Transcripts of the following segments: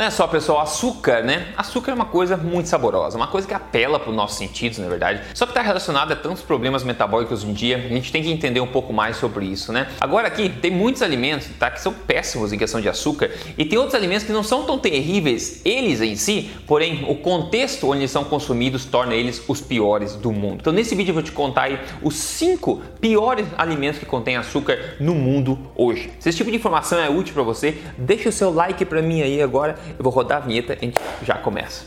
Olha só, pessoal, açúcar, né? Açúcar é uma coisa muito saborosa, uma coisa que apela para os nossos sentidos, na verdade. Só que está relacionado a tantos problemas metabólicos hoje em dia, a gente tem que entender um pouco mais sobre isso, né? Agora aqui, tem muitos alimentos, tá, que são péssimos em questão de açúcar, e tem outros alimentos que não são tão terríveis eles em si, porém o contexto onde eles são consumidos torna eles os piores do mundo. Então nesse vídeo eu vou te contar aí os cinco piores alimentos que contêm açúcar no mundo hoje. Se esse tipo de informação é útil para você, deixa o seu like para mim aí agora. Eu vou rodar a vinheta e a gente já começa.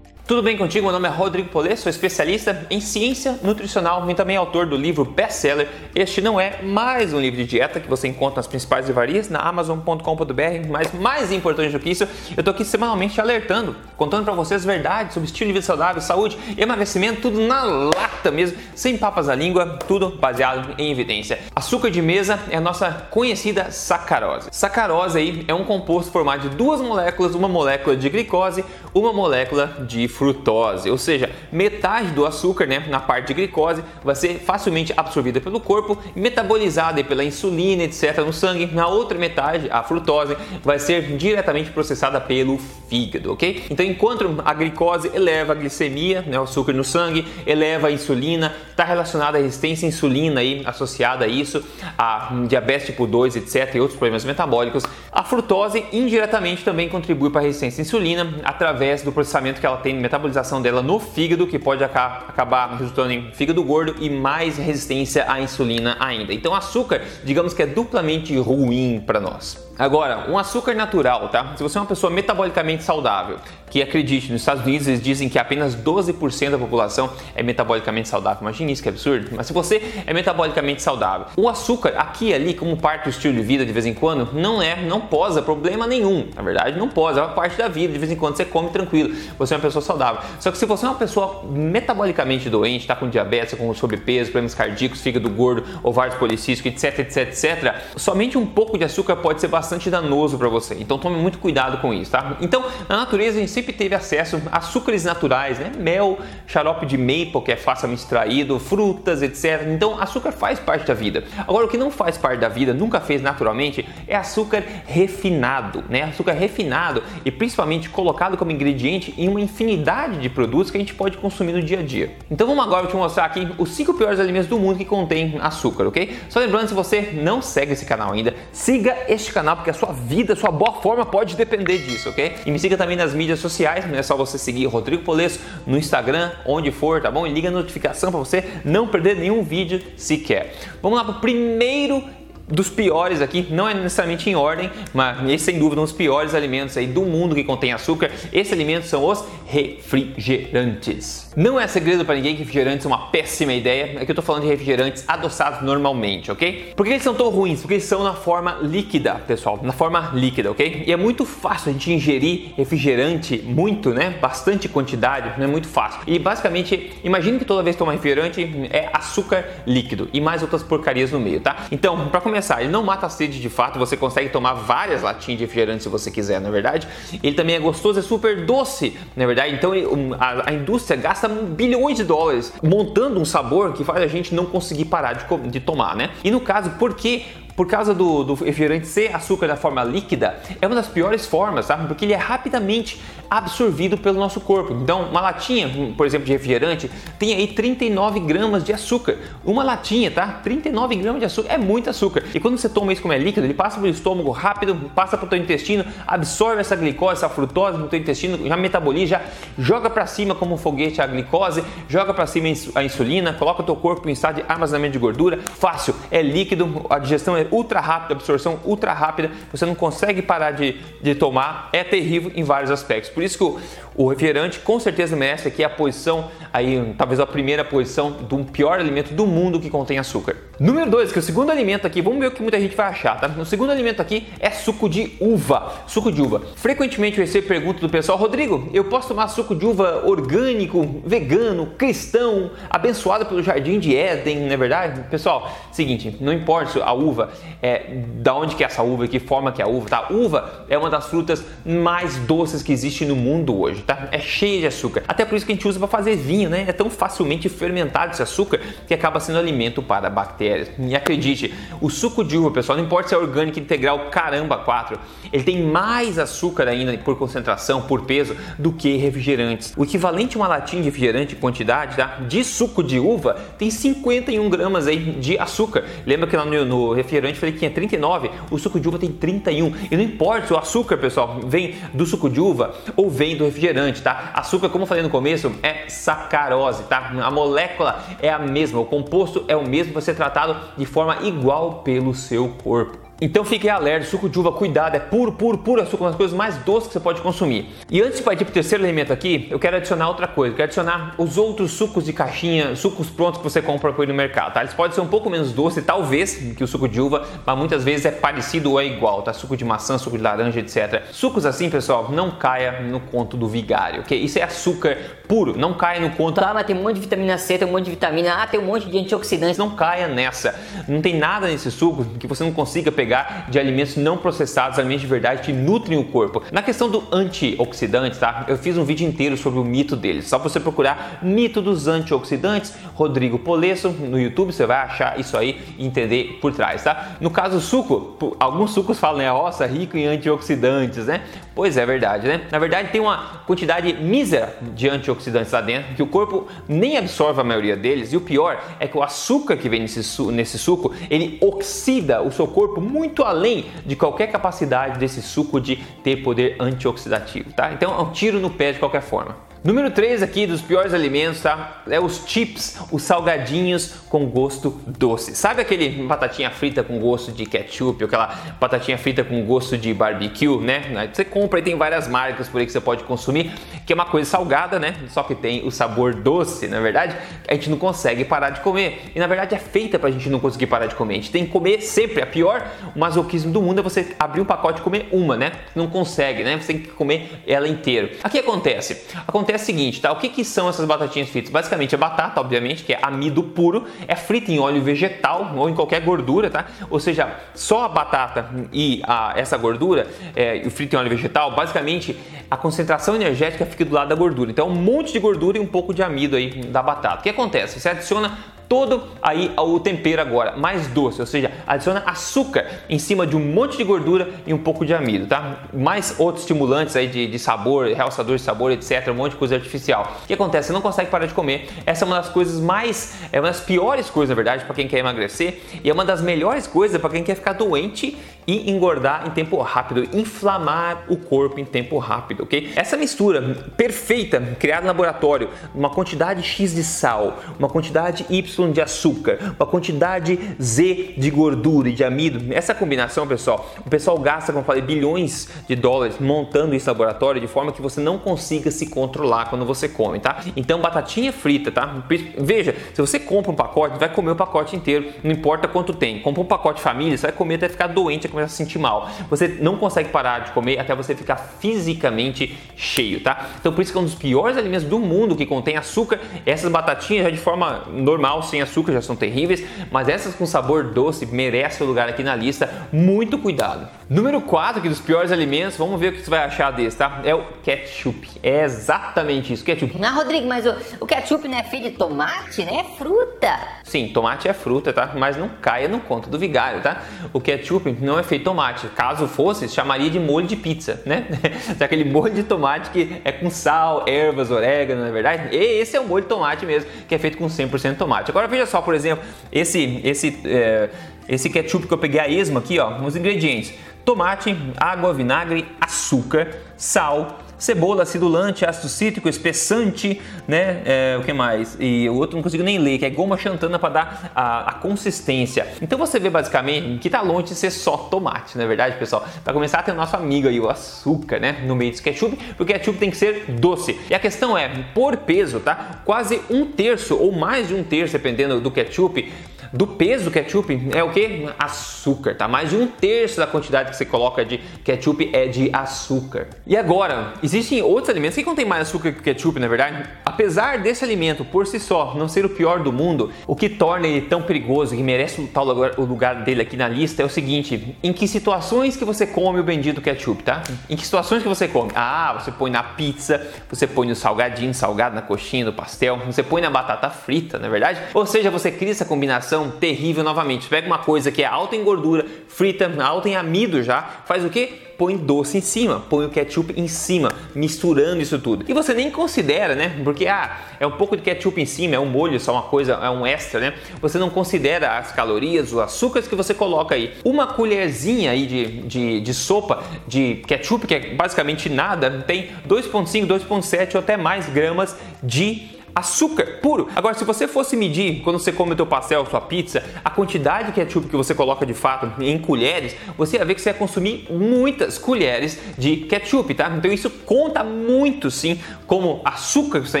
Tudo bem contigo? Meu nome é Rodrigo Polê, sou especialista em ciência nutricional e também autor do livro best-seller Este Não É Mais Um Livro de Dieta, que você encontra nas principais livrarias na amazon.com.br. Mas mais importante do que isso, eu tô aqui semanalmente alertando, contando para vocês verdades sobre estilo de vida saudável, saúde, emagrecimento, tudo na lata mesmo, sem papas na língua, tudo baseado em evidência. Açúcar de mesa é a nossa conhecida sacarose. Sacarose aí é um composto formado de duas moléculas, uma molécula de glicose, uma molécula de frutose, ou seja, metade do açúcar, né, na parte de glicose, vai ser facilmente absorvida pelo corpo, metabolizada pela insulina, etc, no sangue. Na outra metade, a frutose, vai ser diretamente processada pelo fígado, ok? Então, enquanto a glicose eleva a glicemia, né, o açúcar no sangue, eleva a insulina, está relacionada à resistência à insulina aí, associada a isso, a diabetes tipo 2, etc, e outros problemas metabólicos, a frutose indiretamente também contribui para a resistência à insulina através do processamento que ela tem metabolização dela no fígado, que pode acabar resultando em fígado gordo e mais resistência à insulina ainda. Então, açúcar, digamos que é duplamente ruim para nós. Agora, um açúcar natural, tá? Se você é uma pessoa metabolicamente saudável, que acredite, nos Estados Unidos eles dizem que apenas 12% da população é metabolicamente saudável. Imagina isso que absurdo. Mas se você é metabolicamente saudável, o açúcar aqui e ali, como parte do estilo de vida de vez em quando, não é, não posa problema nenhum. Na verdade, não posa, é uma parte da vida. De vez em quando você come tranquilo. Você é uma pessoa saudável. Só que se você é uma pessoa metabolicamente doente, está com diabetes, com sobrepeso, problemas cardíacos, fígado gordo, ovários policísticos, etc, etc, etc, somente um pouco de açúcar pode ser bastante danoso para você. Então tome muito cuidado com isso, tá? Então, na natureza a gente sempre teve acesso a açúcares naturais, né? Mel, xarope de maple, que é facilmente extraído, frutas, etc. Então, açúcar faz parte da vida. Agora, o que não faz parte da vida, nunca fez naturalmente, é açúcar refinado, né? Açúcar refinado e principalmente colocado como ingrediente em uma infinidade de produtos que a gente pode consumir no dia a dia. Então, vamos agora te mostrar aqui os cinco piores alimentos do mundo que contêm açúcar, ok? Só lembrando, se você não segue esse canal ainda, siga este canal porque a sua vida, a sua boa forma pode depender disso, ok? E me siga também nas mídias sociais, não é só você seguir Rodrigo Polesso no Instagram, onde for, tá bom? E liga a notificação para você não perder nenhum vídeo sequer. Vamos lá para o primeiro dos piores aqui, não é necessariamente em ordem, mas esse sem dúvida um dos piores alimentos aí do mundo que contém açúcar. Esses alimentos são os refrigerantes. Não é segredo para ninguém que refrigerantes são uma péssima ideia, é que eu tô falando de refrigerantes adoçados normalmente, ok? Por que eles são tão ruins? Porque eles são na forma líquida, pessoal, na forma líquida, ok? E é muito fácil a gente ingerir refrigerante muito, né? Bastante quantidade, não é muito fácil. E basicamente, imagine que toda vez que tomar refrigerante é açúcar líquido e mais outras porcarias no meio, tá? Então, para começar, ele não mata a sede de fato, você consegue tomar várias latinhas de refrigerante se você quiser, na é verdade. Ele também é gostoso, é super doce, na é verdade. Então, a, a indústria gasta bilhões de dólares montando um sabor que faz a gente não conseguir parar de, de tomar, né? E no caso, por que por causa do, do refrigerante ser açúcar da forma líquida, é uma das piores formas, sabe? Porque ele é rapidamente absorvido pelo nosso corpo. Então, uma latinha, por exemplo, de refrigerante, tem aí 39 gramas de açúcar. Uma latinha, tá? 39 gramas de açúcar é muito açúcar. E quando você toma isso como é líquido, ele passa pelo estômago rápido, passa para o teu intestino, absorve essa glicose, essa frutose no teu intestino, já metaboliza, já joga para cima como um foguete a glicose, joga para cima a insulina, coloca o teu corpo em estado de armazenamento de gordura. Fácil, é líquido, a digestão é ultra rápida, absorção ultra rápida, você não consegue parar de, de tomar, é terrível em vários aspectos. Por isso que o, o refrigerante com certeza merece aqui a posição, aí talvez a primeira posição do pior alimento do mundo que contém açúcar. Número 2, que é o segundo alimento aqui, vamos ver o que muita gente vai achar, tá? O segundo alimento aqui é suco de uva. Suco de uva. Frequentemente eu recebo pergunta do pessoal, Rodrigo, eu posso tomar suco de uva orgânico, vegano, cristão, abençoado pelo jardim de Éden, não é verdade? Pessoal, seguinte, não importa a uva, é, da onde que é essa uva, que forma que é a uva, tá? Uva é uma das frutas mais doces que existe no mundo hoje, tá? É cheia de açúcar. Até por isso que a gente usa para fazer vinho, né? É tão facilmente fermentado esse açúcar que acaba sendo alimento para bactérias bactérias. E acredite, o suco de uva, pessoal, não importa se é orgânico, integral, caramba, 4, ele tem mais açúcar ainda por concentração, por peso, do que refrigerantes. O equivalente a uma latinha de refrigerante em quantidade tá? de suco de uva tem 51 gramas aí de açúcar. Lembra que lá no, no refrigerante eu falei que tinha 39, o suco de uva tem 31. E não importa se o açúcar, pessoal, vem do suco de uva ou vem do refrigerante, tá? Açúcar, como eu falei no começo, é sacarose, tá? A molécula é a mesma, o composto é o mesmo, você trata tratado de forma igual pelo seu corpo. Então fique alerta, suco de uva, cuidado, é puro, puro, puro açúcar, uma das coisas mais doces que você pode consumir. E antes de partir para o terceiro elemento aqui, eu quero adicionar outra coisa, eu quero adicionar os outros sucos de caixinha, sucos prontos que você compra por aí no mercado, tá? Eles podem ser um pouco menos doces, talvez, que o suco de uva, mas muitas vezes é parecido ou é igual, tá? Suco de maçã, suco de laranja, etc. Sucos assim, pessoal, não caia no conto do vigário, ok? Isso é açúcar puro, não caia no conto. Tá, mas tem um monte de vitamina C, tem um monte de vitamina A, tem um monte de antioxidantes. Não caia nessa. Não tem nada nesse suco que você não consiga pegar pegar de alimentos não processados, alimentos de verdade que nutrem o corpo. Na questão do antioxidante, tá? Eu fiz um vídeo inteiro sobre o mito deles. Só você procurar mito dos antioxidantes, Rodrigo Polesso no YouTube, você vai achar isso aí e entender por trás, tá? No caso suco, alguns sucos falam, né, roça rico em antioxidantes, né? Pois é, verdade, né? Na verdade tem uma quantidade mísera de antioxidantes lá dentro que o corpo nem absorve a maioria deles e o pior é que o açúcar que vem nesse, su nesse suco, ele oxida o seu corpo muito além de qualquer capacidade desse suco de ter poder antioxidativo, tá? Então é um tiro no pé de qualquer forma. Número 3 aqui dos piores alimentos, tá? É os chips, os salgadinhos com gosto doce. Sabe aquele batatinha frita com gosto de ketchup, ou aquela batatinha frita com gosto de barbecue, né? Você compra e tem várias marcas por aí que você pode consumir, que é uma coisa salgada, né? Só que tem o sabor doce, na verdade, a gente não consegue parar de comer. E na verdade é feita pra gente não conseguir parar de comer. A gente tem que comer sempre. A pior o masoquismo do mundo é você abrir um pacote e comer uma, né? Não consegue, né? Você tem que comer ela inteira. Que acontece? Acontece é o seguinte, tá? O que, que são essas batatinhas fritas? Basicamente a batata, obviamente, que é amido puro, é frita em óleo vegetal ou em qualquer gordura, tá? Ou seja, só a batata e a, essa gordura, é, frita em óleo vegetal, basicamente a concentração energética fica do lado da gordura. Então, um monte de gordura e um pouco de amido aí da batata. O que acontece? Você adiciona todo aí o tempero agora, mais doce, ou seja, adiciona açúcar em cima de um monte de gordura e um pouco de amido, tá? Mais outros estimulantes aí de, de sabor, realçador de sabor, etc, um monte de coisa artificial. O que acontece? Você não consegue parar de comer. Essa é uma das coisas mais, é uma das piores coisas, na verdade, para quem quer emagrecer e é uma das melhores coisas para quem quer ficar doente e engordar em tempo rápido, inflamar o corpo em tempo rápido, ok? Essa mistura perfeita, criada no laboratório, uma quantidade X de sal, uma quantidade Y de açúcar, uma quantidade Z de gordura e de amido. Essa combinação, pessoal, o pessoal gasta, como eu falei, bilhões de dólares montando esse laboratório de forma que você não consiga se controlar quando você come, tá? Então, batatinha frita, tá? Veja, se você compra um pacote, vai comer o pacote inteiro, não importa quanto tem. Compra um pacote família, você vai comer até ficar doente, vai começar a se sentir mal. Você não consegue parar de comer até você ficar fisicamente cheio, tá? Então, por isso que é um dos piores alimentos do mundo que contém açúcar, essas batatinhas já de forma normal, sem açúcar já são terríveis, mas essas com sabor doce merecem o lugar aqui na lista. Muito cuidado. Número 4 aqui dos piores alimentos, vamos ver o que você vai achar desse, tá? É o ketchup. É exatamente isso, ketchup. Não, Rodrigo, mas o, o ketchup não é feito de tomate, né? É fruta. Sim, tomate é fruta, tá? Mas não caia no conto do vigário, tá? O ketchup não é feito de tomate. Caso fosse, chamaria de molho de pizza, né? Aquele molho de tomate que é com sal, ervas, orégano, na é verdade. E esse é o molho de tomate mesmo, que é feito com 100% tomate. Agora veja só, por exemplo, esse, esse, é, esse ketchup que eu peguei a esmo aqui, ó, os ingredientes: tomate, água, vinagre, açúcar, sal, cebola, acidulante, ácido cítrico, espessante, né? É, o que mais? E o outro não consigo nem ler, que é goma xantana para dar a, a, consistência. Então você vê basicamente que tá longe de ser só tomate, não é verdade, pessoal? Para começar a ter o nosso amigo aí, o açúcar, né? No meio desse ketchup, porque o ketchup tem que ser doce. E a questão é, por peso, tá? Quase um terço ou mais de um terço, dependendo do ketchup, do peso do ketchup é o que? Açúcar, tá? Mais de um terço da quantidade que você coloca de ketchup é de açúcar. E agora, existem outros alimentos que contêm mais açúcar que ketchup, na verdade? Apesar desse alimento por si só não ser o pior do mundo, o que torna ele tão perigoso e merece o tal lugar, o lugar dele aqui na lista é o seguinte: em que situações que você come o bendito ketchup, tá? Em que situações que você come? Ah, você põe na pizza, você põe no salgadinho, salgado na coxinha, no pastel, você põe na batata frita, na é verdade? Ou seja, você cria essa combinação terrível novamente. Pega uma coisa que é alta em gordura, frita, alta em amido já, faz o que? põe doce em cima, põe o ketchup em cima, misturando isso tudo. E você nem considera, né? Porque ah, é um pouco de ketchup em cima, é um molho, só uma coisa, é um extra, né? Você não considera as calorias, os açúcares que você coloca aí. Uma colherzinha aí de, de, de sopa de ketchup, que é basicamente nada, tem 2,5, 2,7 ou até mais gramas de açúcar puro. Agora, se você fosse medir quando você come o teu pastel, sua pizza, a quantidade de ketchup que você coloca de fato em colheres, você ia ver que você ia consumir muitas colheres de ketchup, tá? Então isso conta muito sim como açúcar que você está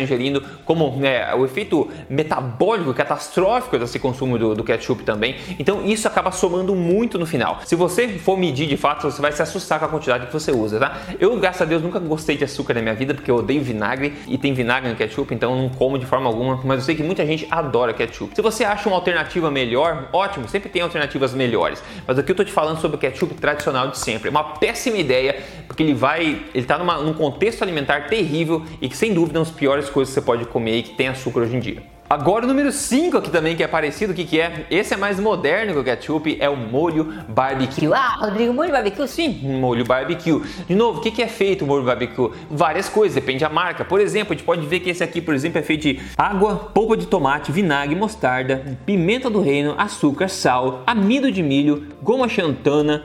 ingerindo, como né, o efeito metabólico catastrófico desse consumo do, do ketchup também. Então isso acaba somando muito no final. Se você for medir de fato, você vai se assustar com a quantidade que você usa, tá? Eu, graças a Deus, nunca gostei de açúcar na minha vida porque eu odeio vinagre e tem vinagre no ketchup, então não como de forma alguma, mas eu sei que muita gente adora ketchup. Se você acha uma alternativa melhor, ótimo, sempre tem alternativas melhores. Mas aqui eu tô te falando sobre o ketchup tradicional de sempre. É uma péssima ideia, porque ele vai, ele tá numa, num contexto alimentar terrível e que sem dúvida é uma das piores coisas que você pode comer e que tem açúcar hoje em dia. Agora o número 5 aqui também, que é parecido, o que, que é? Esse é mais moderno que o ketchup, é o molho barbecue. Ah, Rodrigo, molho barbecue? Sim, molho barbecue. De novo, o que, que é feito o molho barbecue? Várias coisas, depende da marca. Por exemplo, a gente pode ver que esse aqui, por exemplo, é feito de água, polpa de tomate, vinagre, mostarda, pimenta do reino, açúcar, sal, amido de milho, goma xantana,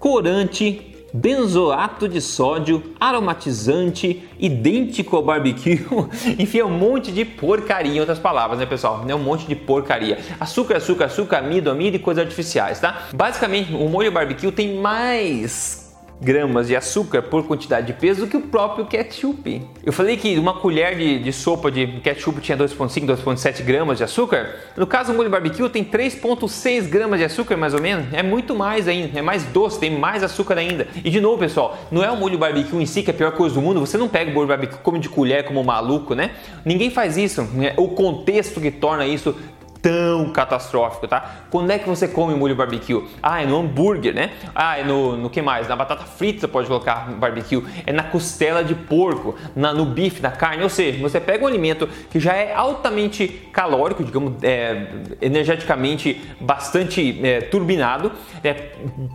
corante, benzoato de sódio, aromatizante, idêntico ao barbecue, enfim, é um monte de porcaria, em outras palavras, né, pessoal? É um monte de porcaria. Açúcar, açúcar, açúcar, amido, amido e coisas artificiais, tá? Basicamente, o molho barbecue tem mais gramas de açúcar por quantidade de peso do que o próprio ketchup. Eu falei que uma colher de, de sopa de ketchup tinha 2,5, 2,7 gramas de açúcar. No caso, o molho barbecue tem 3,6 gramas de açúcar, mais ou menos. É muito mais ainda, é mais doce, tem mais açúcar ainda. E de novo, pessoal, não é o molho barbecue em si que é a pior coisa do mundo. Você não pega o molho barbecue come de colher como um maluco, né? Ninguém faz isso. Né? O contexto que torna isso tão catastrófico, tá? Quando é que você come molho barbecue? Ah, é no hambúrguer, né? Ah, é no, no que mais? Na batata frita você pode colocar barbecue. É na costela de porco, na, no bife, na carne. Ou seja, você pega um alimento que já é altamente calórico, digamos, é, energeticamente bastante é, turbinado, é,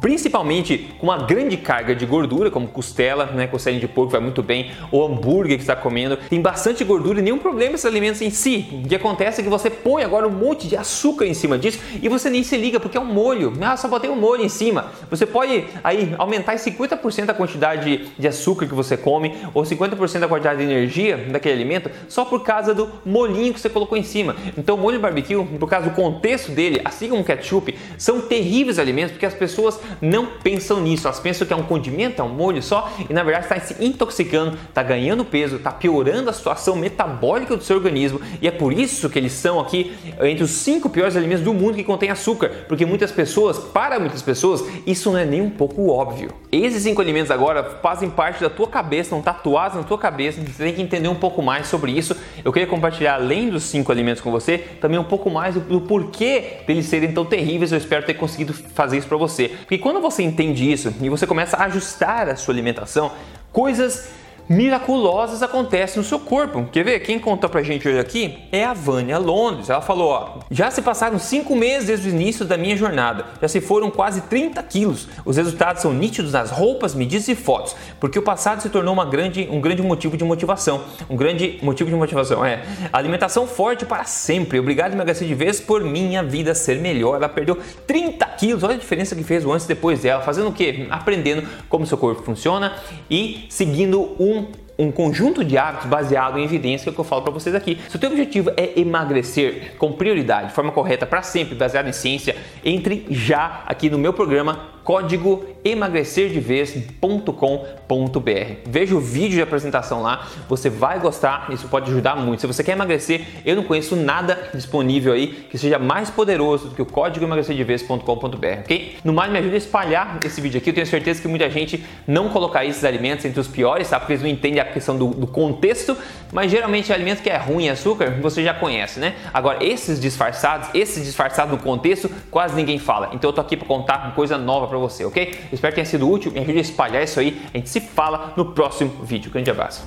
principalmente com uma grande carga de gordura, como costela, né? Costela de porco vai muito bem. O hambúrguer que está comendo tem bastante gordura e nenhum problema esses alimentos em si. O que acontece é que você põe agora um monte monte de açúcar em cima disso e você nem se liga porque é um molho. Ah, só botei um molho em cima. Você pode aí aumentar em 50% a quantidade de açúcar que você come ou 50% da quantidade de energia daquele alimento só por causa do molhinho que você colocou em cima. Então, o molho barbecue, por causa do contexto dele, assim como o ketchup, são terríveis alimentos porque as pessoas não pensam nisso. Elas pensam que é um condimento, é um molho só e na verdade está se intoxicando, está ganhando peso, está piorando a situação metabólica do seu organismo e é por isso que eles são aqui entre os cinco piores alimentos do mundo que contém açúcar, porque muitas pessoas, para muitas pessoas, isso não é nem um pouco óbvio. Esses cinco alimentos agora fazem parte da tua cabeça, estão tatuados na tua cabeça, você tem que entender um pouco mais sobre isso. Eu queria compartilhar, além dos cinco alimentos com você, também um pouco mais do, do porquê deles serem tão terríveis. Eu espero ter conseguido fazer isso para você. Porque quando você entende isso e você começa a ajustar a sua alimentação, coisas miraculosas acontecem no seu corpo. Quer ver? Quem conta pra gente hoje aqui é a Vânia Londres. Ela falou: ó, já se passaram cinco meses desde o início da minha jornada, já se foram quase 30 quilos. Os resultados são nítidos nas roupas, medidas e fotos, porque o passado se tornou uma grande, um grande motivo de motivação. Um grande motivo de motivação é alimentação forte para sempre. Obrigado, emagrecer de vez por minha vida ser melhor. Ela perdeu 30 quilos. Olha a diferença que fez o antes e depois dela, fazendo o quê? Aprendendo como seu corpo funciona e seguindo um um conjunto de hábitos baseado em evidência que eu falo para vocês aqui. Se o teu objetivo é emagrecer com prioridade, de forma correta, para sempre, baseado em ciência, entre já aqui no meu programa código emagrecerdevez.com.br. Veja o vídeo de apresentação lá, você vai gostar, isso pode ajudar muito. Se você quer emagrecer, eu não conheço nada disponível aí que seja mais poderoso do que o código emagrecerdevez.com.br, ok? No mais, me ajuda a espalhar esse vídeo aqui. Eu tenho certeza que muita gente não colocaria esses alimentos entre os piores, tá? Porque eles não entendem a questão do, do contexto, mas geralmente alimento que é ruim açúcar, você já conhece, né? Agora, esses disfarçados, esses disfarçados do contexto, quase ninguém fala. Então eu tô aqui para contar coisa nova para você, ok? Espero que tenha sido útil, me ajude a espalhar isso aí. A gente se fala no próximo vídeo. Grande abraço.